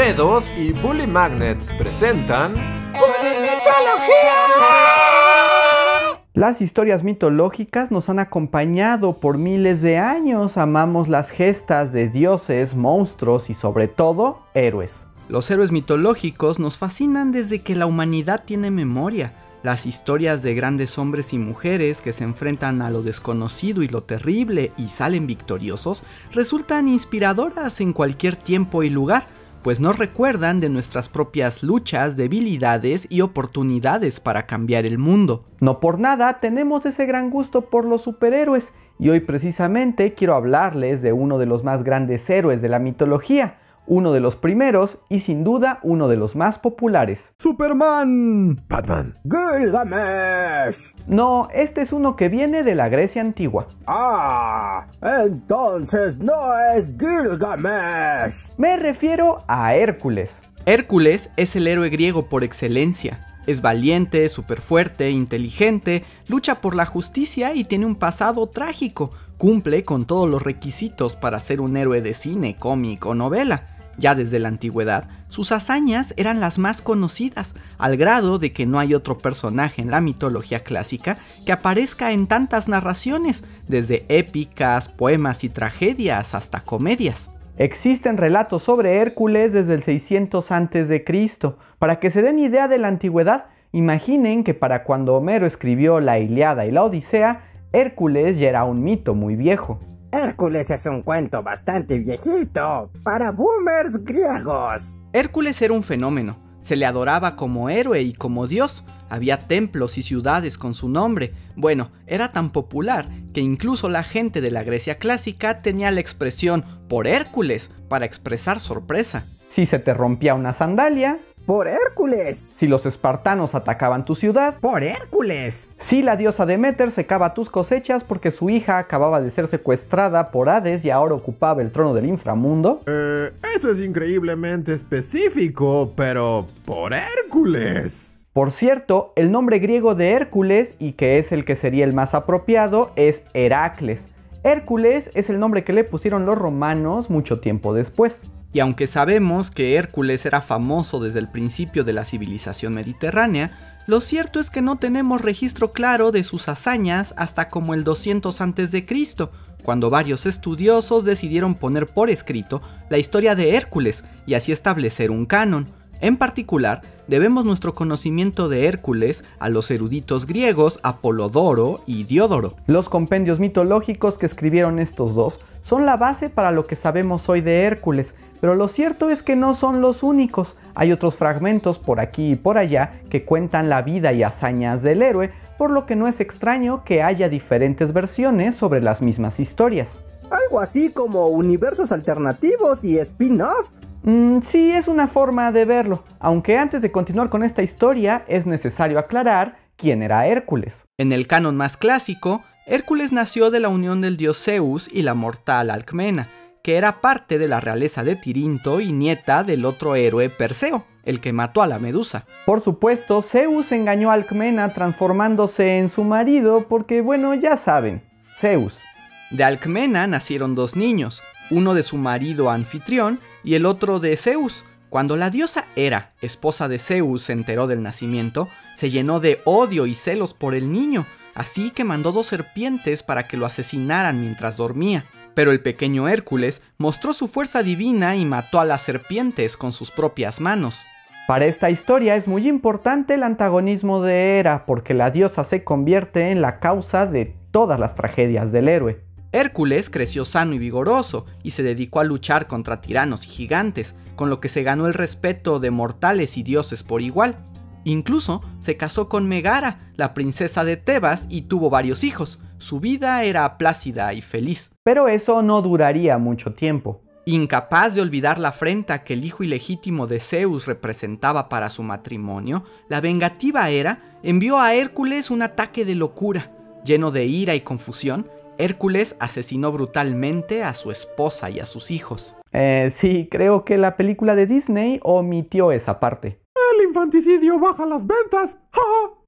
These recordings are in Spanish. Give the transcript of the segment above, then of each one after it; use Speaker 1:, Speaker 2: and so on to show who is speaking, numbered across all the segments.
Speaker 1: Dedos y Bully Magnets presentan...
Speaker 2: Las historias mitológicas nos han acompañado por miles de años. Amamos las gestas de dioses, monstruos y sobre todo héroes.
Speaker 3: Los héroes mitológicos nos fascinan desde que la humanidad tiene memoria. Las historias de grandes hombres y mujeres que se enfrentan a lo desconocido y lo terrible y salen victoriosos resultan inspiradoras en cualquier tiempo y lugar, pues nos recuerdan de nuestras propias luchas, debilidades y oportunidades para cambiar el mundo.
Speaker 2: No por nada tenemos ese gran gusto por los superhéroes y hoy precisamente quiero hablarles de uno de los más grandes héroes de la mitología, uno de los primeros y sin duda uno de los más populares.
Speaker 1: Superman.
Speaker 4: Batman.
Speaker 5: Gilgamesh.
Speaker 2: No, este es uno que viene de la Grecia antigua.
Speaker 5: Ah, entonces no es Gilgamesh.
Speaker 2: Me refiero a Hércules.
Speaker 3: Hércules es el héroe griego por excelencia. Es valiente, súper fuerte, inteligente, lucha por la justicia y tiene un pasado trágico. Cumple con todos los requisitos para ser un héroe de cine, cómic o novela. Ya desde la antigüedad, sus hazañas eran las más conocidas, al grado de que no hay otro personaje en la mitología clásica que aparezca en tantas narraciones, desde épicas, poemas y tragedias hasta comedias.
Speaker 2: Existen relatos sobre Hércules desde el 600 a.C. Para que se den idea de la antigüedad, imaginen que para cuando Homero escribió la Iliada y la Odisea, Hércules ya era un mito muy viejo.
Speaker 5: Hércules es un cuento bastante viejito para boomers griegos.
Speaker 3: Hércules era un fenómeno. Se le adoraba como héroe y como dios. Había templos y ciudades con su nombre. Bueno, era tan popular que incluso la gente de la Grecia clásica tenía la expresión por Hércules para expresar sorpresa.
Speaker 2: Si se te rompía una sandalia,
Speaker 5: por Hércules.
Speaker 2: Si los espartanos atacaban tu ciudad,
Speaker 5: por Hércules.
Speaker 2: Si la diosa Demeter secaba tus cosechas porque su hija acababa de ser secuestrada por Hades y ahora ocupaba el trono del inframundo.
Speaker 1: Eh, eso es increíblemente específico, pero por Hércules.
Speaker 2: Por cierto, el nombre griego de Hércules, y que es el que sería el más apropiado, es Heracles. Hércules es el nombre que le pusieron los romanos mucho tiempo después.
Speaker 3: Y aunque sabemos que Hércules era famoso desde el principio de la civilización mediterránea, lo cierto es que no tenemos registro claro de sus hazañas hasta como el 200 a.C., cuando varios estudiosos decidieron poner por escrito la historia de Hércules y así establecer un canon. En particular, debemos nuestro conocimiento de Hércules a los eruditos griegos Apolodoro y Diodoro.
Speaker 2: Los compendios mitológicos que escribieron estos dos son la base para lo que sabemos hoy de Hércules, pero lo cierto es que no son los únicos. Hay otros fragmentos por aquí y por allá que cuentan la vida y hazañas del héroe, por lo que no es extraño que haya diferentes versiones sobre las mismas historias.
Speaker 5: Algo así como universos alternativos y spin-off.
Speaker 2: Mm, sí, es una forma de verlo, aunque antes de continuar con esta historia es necesario aclarar quién era Hércules.
Speaker 3: En el canon más clásico, Hércules nació de la unión del dios Zeus y la mortal Alcmena, que era parte de la realeza de Tirinto y nieta del otro héroe Perseo, el que mató a la medusa.
Speaker 2: Por supuesto, Zeus engañó a Alcmena transformándose en su marido porque, bueno, ya saben, Zeus.
Speaker 3: De Alcmena nacieron dos niños, uno de su marido anfitrión y el otro de Zeus. Cuando la diosa Hera, esposa de Zeus, se enteró del nacimiento, se llenó de odio y celos por el niño, así que mandó dos serpientes para que lo asesinaran mientras dormía. Pero el pequeño Hércules mostró su fuerza divina y mató a las serpientes con sus propias manos.
Speaker 2: Para esta historia es muy importante el antagonismo de Hera, porque la diosa se convierte en la causa de todas las tragedias del héroe.
Speaker 3: Hércules creció sano y vigoroso y se dedicó a luchar contra tiranos y gigantes, con lo que se ganó el respeto de mortales y dioses por igual. Incluso se casó con Megara, la princesa de Tebas, y tuvo varios hijos. Su vida era plácida y feliz.
Speaker 2: Pero eso no duraría mucho tiempo.
Speaker 3: Incapaz de olvidar la afrenta que el hijo ilegítimo de Zeus representaba para su matrimonio, la vengativa Hera envió a Hércules un ataque de locura. Lleno de ira y confusión, Hércules asesinó brutalmente a su esposa y a sus hijos.
Speaker 2: Eh, sí, creo que la película de Disney omitió esa parte.
Speaker 1: El infanticidio baja las ventas.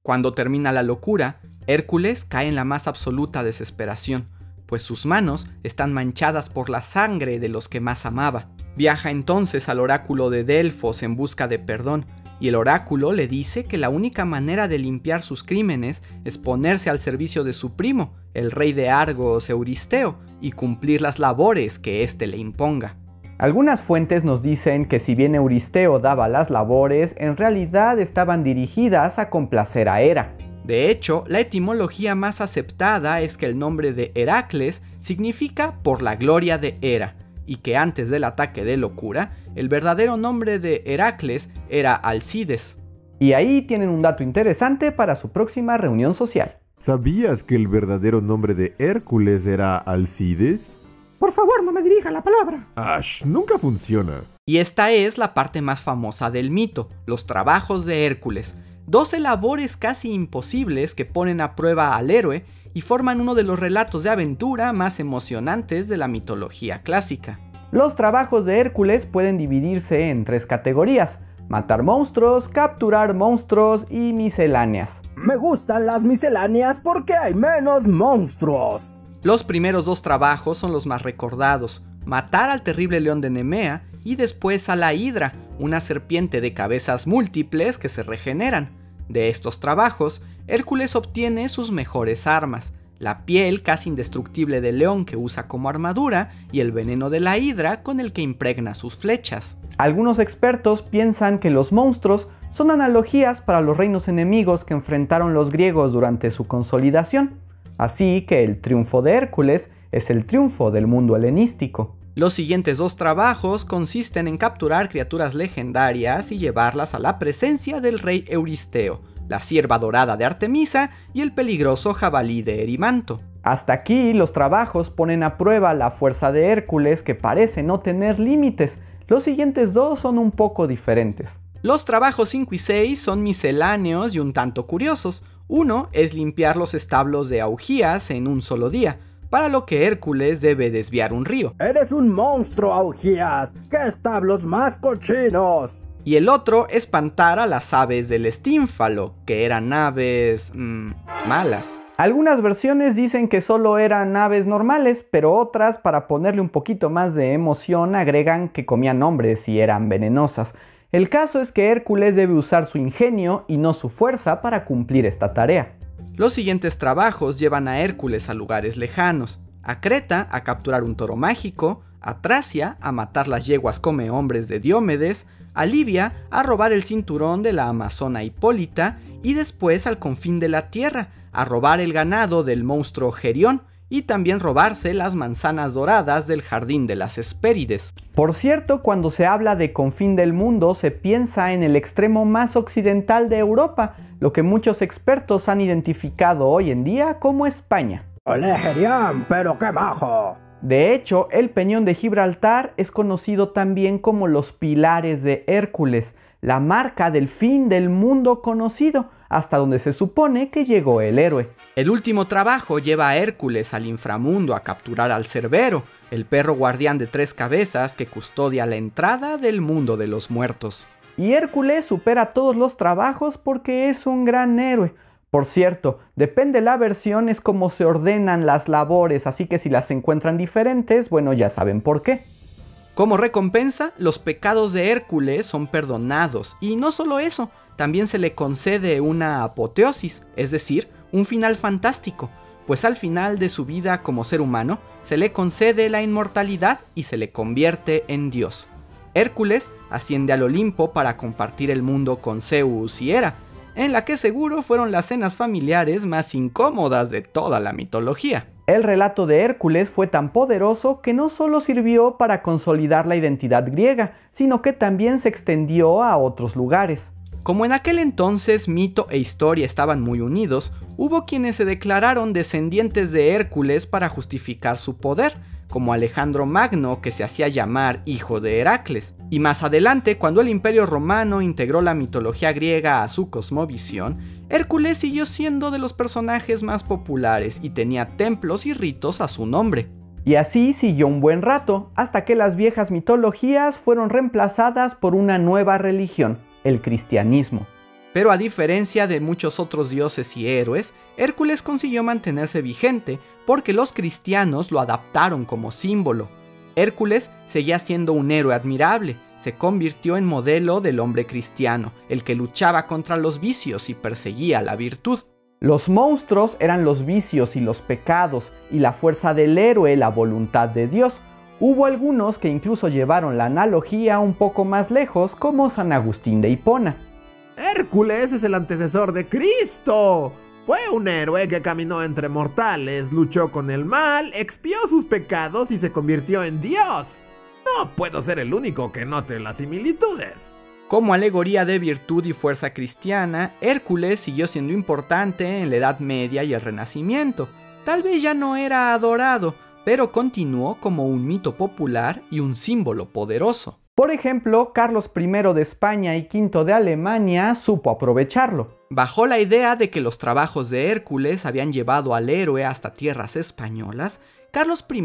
Speaker 3: Cuando termina la locura, Hércules cae en la más absoluta desesperación, pues sus manos están manchadas por la sangre de los que más amaba. Viaja entonces al oráculo de Delfos en busca de perdón, y el oráculo le dice que la única manera de limpiar sus crímenes es ponerse al servicio de su primo, el rey de Argos Euristeo, y cumplir las labores que éste le imponga.
Speaker 2: Algunas fuentes nos dicen que si bien Euristeo daba las labores, en realidad estaban dirigidas a complacer a Hera.
Speaker 3: De hecho, la etimología más aceptada es que el nombre de Heracles significa por la gloria de Hera, y que antes del ataque de locura, el verdadero nombre de Heracles era Alcides.
Speaker 2: Y ahí tienen un dato interesante para su próxima reunión social.
Speaker 1: ¿Sabías que el verdadero nombre de Hércules era Alcides?
Speaker 4: Por favor, no me dirija la palabra.
Speaker 1: Ash, nunca funciona.
Speaker 3: Y esta es la parte más famosa del mito, los trabajos de Hércules, 12 labores casi imposibles que ponen a prueba al héroe y forman uno de los relatos de aventura más emocionantes de la mitología clásica.
Speaker 2: Los trabajos de Hércules pueden dividirse en tres categorías. Matar monstruos, capturar monstruos y misceláneas.
Speaker 5: Me gustan las misceláneas porque hay menos monstruos.
Speaker 3: Los primeros dos trabajos son los más recordados, matar al terrible león de Nemea y después a la Hidra, una serpiente de cabezas múltiples que se regeneran. De estos trabajos, Hércules obtiene sus mejores armas, la piel casi indestructible del león que usa como armadura y el veneno de la hidra con el que impregna sus flechas.
Speaker 2: Algunos expertos piensan que los monstruos son analogías para los reinos enemigos que enfrentaron los griegos durante su consolidación, así que el triunfo de Hércules es el triunfo del mundo helenístico.
Speaker 3: Los siguientes dos trabajos consisten en capturar criaturas legendarias y llevarlas a la presencia del rey Euristeo, la sierva dorada de Artemisa y el peligroso jabalí de Erimanto.
Speaker 2: Hasta aquí los trabajos ponen a prueba la fuerza de Hércules que parece no tener límites. Los siguientes dos son un poco diferentes.
Speaker 3: Los trabajos 5 y 6 son misceláneos y un tanto curiosos. Uno es limpiar los establos de Augías en un solo día, para lo que Hércules debe desviar un río.
Speaker 5: Eres un monstruo, Augías. ¡Qué establos más cochinos!
Speaker 3: Y el otro espantar a las aves del estínfalo, que eran aves mmm, malas.
Speaker 2: Algunas versiones dicen que solo eran aves normales, pero otras, para ponerle un poquito más de emoción, agregan que comían hombres y eran venenosas. El caso es que Hércules debe usar su ingenio y no su fuerza para cumplir esta tarea.
Speaker 3: Los siguientes trabajos llevan a Hércules a lugares lejanos, a Creta a capturar un toro mágico, a Tracia a matar las yeguas come hombres de Diómedes, a Libia a robar el cinturón de la amazona Hipólita y después al confín de la tierra a robar el ganado del monstruo Gerión y también robarse las manzanas doradas del jardín de las Hespérides.
Speaker 2: Por cierto, cuando se habla de confín del mundo se piensa en el extremo más occidental de Europa, lo que muchos expertos han identificado hoy en día como España.
Speaker 5: ¡Olé! ¡Pero qué majo!
Speaker 2: De hecho, el peñón de Gibraltar es conocido también como los pilares de Hércules, la marca del fin del mundo conocido, hasta donde se supone que llegó el héroe.
Speaker 3: El último trabajo lleva a Hércules al inframundo a capturar al Cerbero, el perro guardián de tres cabezas que custodia la entrada del mundo de los muertos.
Speaker 2: Y Hércules supera todos los trabajos porque es un gran héroe. Por cierto, depende la versión es como se ordenan las labores, así que si las encuentran diferentes, bueno, ya saben por qué.
Speaker 3: Como recompensa, los pecados de Hércules son perdonados, y no solo eso, también se le concede una apoteosis, es decir, un final fantástico, pues al final de su vida como ser humano se le concede la inmortalidad y se le convierte en Dios. Hércules asciende al Olimpo para compartir el mundo con Zeus y Hera, en la que seguro fueron las cenas familiares más incómodas de toda la mitología.
Speaker 2: El relato de Hércules fue tan poderoso que no solo sirvió para consolidar la identidad griega, sino que también se extendió a otros lugares.
Speaker 3: Como en aquel entonces mito e historia estaban muy unidos, hubo quienes se declararon descendientes de Hércules para justificar su poder, como Alejandro Magno que se hacía llamar hijo de Heracles. Y más adelante, cuando el imperio romano integró la mitología griega a su cosmovisión, Hércules siguió siendo de los personajes más populares y tenía templos y ritos a su nombre.
Speaker 2: Y así siguió un buen rato, hasta que las viejas mitologías fueron reemplazadas por una nueva religión, el cristianismo.
Speaker 3: Pero a diferencia de muchos otros dioses y héroes, Hércules consiguió mantenerse vigente porque los cristianos lo adaptaron como símbolo. Hércules seguía siendo un héroe admirable, se convirtió en modelo del hombre cristiano, el que luchaba contra los vicios y perseguía la virtud.
Speaker 2: Los monstruos eran los vicios y los pecados, y la fuerza del héroe la voluntad de Dios. Hubo algunos que incluso llevaron la analogía un poco más lejos, como San Agustín de Hipona.
Speaker 1: Hércules es el antecesor de Cristo. Fue un héroe que caminó entre mortales, luchó con el mal, expió sus pecados y se convirtió en Dios. No puedo ser el único que note las similitudes.
Speaker 3: Como alegoría de virtud y fuerza cristiana, Hércules siguió siendo importante en la Edad Media y el Renacimiento. Tal vez ya no era adorado, pero continuó como un mito popular y un símbolo poderoso.
Speaker 2: Por ejemplo, Carlos I de España y V de Alemania supo aprovecharlo.
Speaker 3: Bajo la idea de que los trabajos de Hércules habían llevado al héroe hasta tierras españolas, Carlos I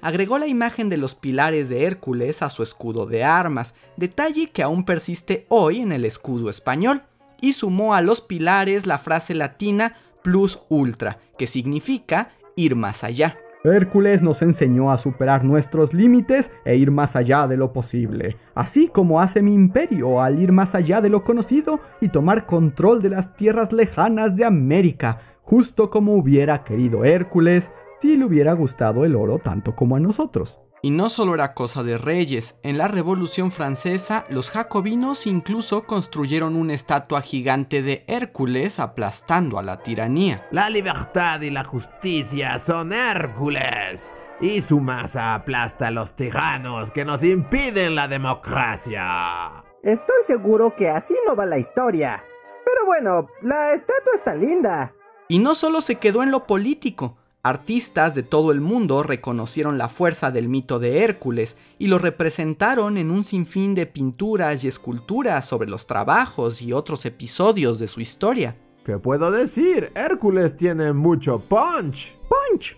Speaker 3: agregó la imagen de los pilares de Hércules a su escudo de armas, detalle que aún persiste hoy en el escudo español, y sumó a los pilares la frase latina plus ultra, que significa ir más allá.
Speaker 2: Hércules nos enseñó a superar nuestros límites e ir más allá de lo posible, así como hace mi imperio al ir más allá de lo conocido y tomar control de las tierras lejanas de América, justo como hubiera querido Hércules si le hubiera gustado el oro tanto como a nosotros.
Speaker 3: Y no solo era cosa de reyes, en la Revolución Francesa los jacobinos incluso construyeron una estatua gigante de Hércules aplastando a la tiranía.
Speaker 1: La libertad y la justicia son Hércules, y su masa aplasta a los tiranos que nos impiden la democracia.
Speaker 5: Estoy seguro que así no va la historia. Pero bueno, la estatua está linda.
Speaker 3: Y no solo se quedó en lo político, Artistas de todo el mundo reconocieron la fuerza del mito de Hércules y lo representaron en un sinfín de pinturas y esculturas sobre los trabajos y otros episodios de su historia.
Speaker 1: ¿Qué puedo decir? Hércules tiene mucho punch.
Speaker 5: ¡Punch!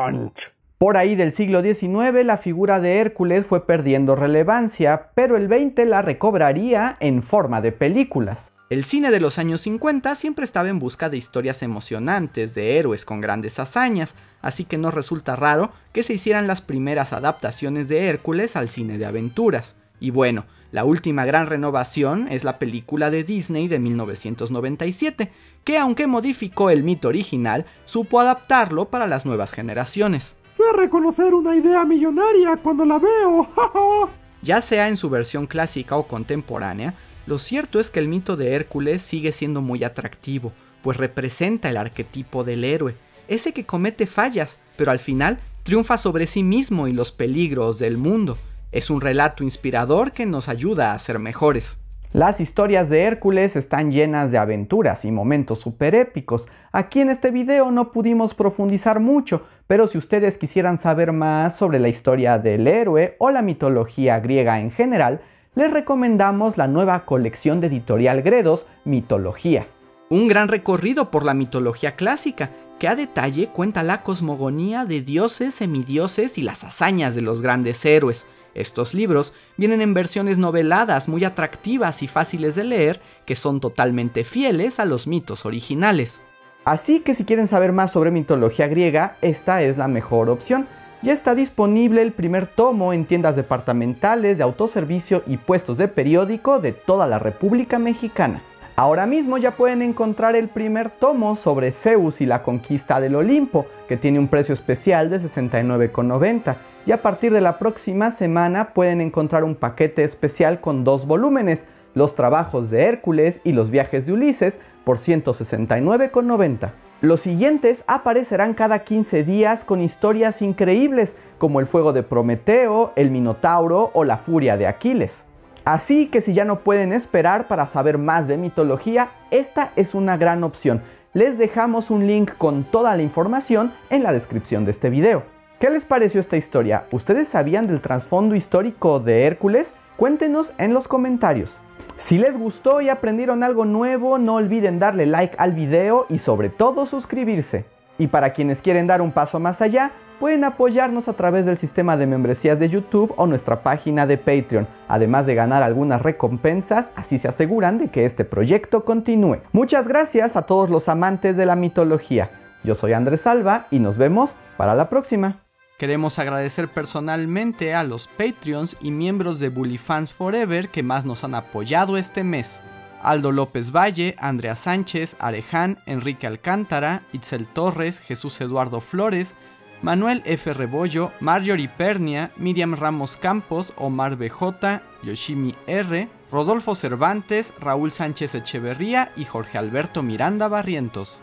Speaker 5: ¡Punch!
Speaker 2: Por ahí del siglo XIX la figura de Hércules fue perdiendo relevancia, pero el 20 la recobraría en forma de películas.
Speaker 3: El cine de los años 50 siempre estaba en busca de historias emocionantes, de héroes con grandes hazañas, así que no resulta raro que se hicieran las primeras adaptaciones de Hércules al cine de aventuras. Y bueno, la última gran renovación es la película de Disney de 1997, que aunque modificó el mito original, supo adaptarlo para las nuevas generaciones.
Speaker 4: Sé reconocer una idea millonaria cuando la veo.
Speaker 3: ya sea en su versión clásica o contemporánea, lo cierto es que el mito de Hércules sigue siendo muy atractivo, pues representa el arquetipo del héroe, ese que comete fallas, pero al final triunfa sobre sí mismo y los peligros del mundo. Es un relato inspirador que nos ayuda a ser mejores.
Speaker 2: Las historias de Hércules están llenas de aventuras y momentos super épicos. Aquí en este video no pudimos profundizar mucho, pero si ustedes quisieran saber más sobre la historia del héroe o la mitología griega en general, les recomendamos la nueva colección de editorial Gredos, Mitología.
Speaker 3: Un gran recorrido por la mitología clásica, que a detalle cuenta la cosmogonía de dioses, semidioses y las hazañas de los grandes héroes. Estos libros vienen en versiones noveladas muy atractivas y fáciles de leer, que son totalmente fieles a los mitos originales.
Speaker 2: Así que si quieren saber más sobre mitología griega, esta es la mejor opción. Ya está disponible el primer tomo en tiendas departamentales de autoservicio y puestos de periódico de toda la República Mexicana. Ahora mismo ya pueden encontrar el primer tomo sobre Zeus y la conquista del Olimpo, que tiene un precio especial de $69,90. Y a partir de la próxima semana pueden encontrar un paquete especial con dos volúmenes, los trabajos de Hércules y los viajes de Ulises, por $169,90. Los siguientes aparecerán cada 15 días con historias increíbles como el fuego de Prometeo, el Minotauro o la furia de Aquiles. Así que si ya no pueden esperar para saber más de mitología, esta es una gran opción. Les dejamos un link con toda la información en la descripción de este video. ¿Qué les pareció esta historia? ¿Ustedes sabían del trasfondo histórico de Hércules? Cuéntenos en los comentarios. Si les gustó y aprendieron algo nuevo, no olviden darle like al video y sobre todo suscribirse. Y para quienes quieren dar un paso más allá, pueden apoyarnos a través del sistema de membresías de YouTube o nuestra página de Patreon, además de ganar algunas recompensas, así se aseguran de que este proyecto continúe. Muchas gracias a todos los amantes de la mitología. Yo soy Andrés Salva y nos vemos para la próxima.
Speaker 3: Queremos agradecer personalmente a los Patreons y miembros de Bully Fans Forever que más nos han apoyado este mes. Aldo López Valle, Andrea Sánchez, Areján, Enrique Alcántara, Itzel Torres, Jesús Eduardo Flores, Manuel F. Rebollo, Marjorie Pernia, Miriam Ramos Campos, Omar BJ, Yoshimi R., Rodolfo Cervantes, Raúl Sánchez Echeverría y Jorge Alberto Miranda Barrientos.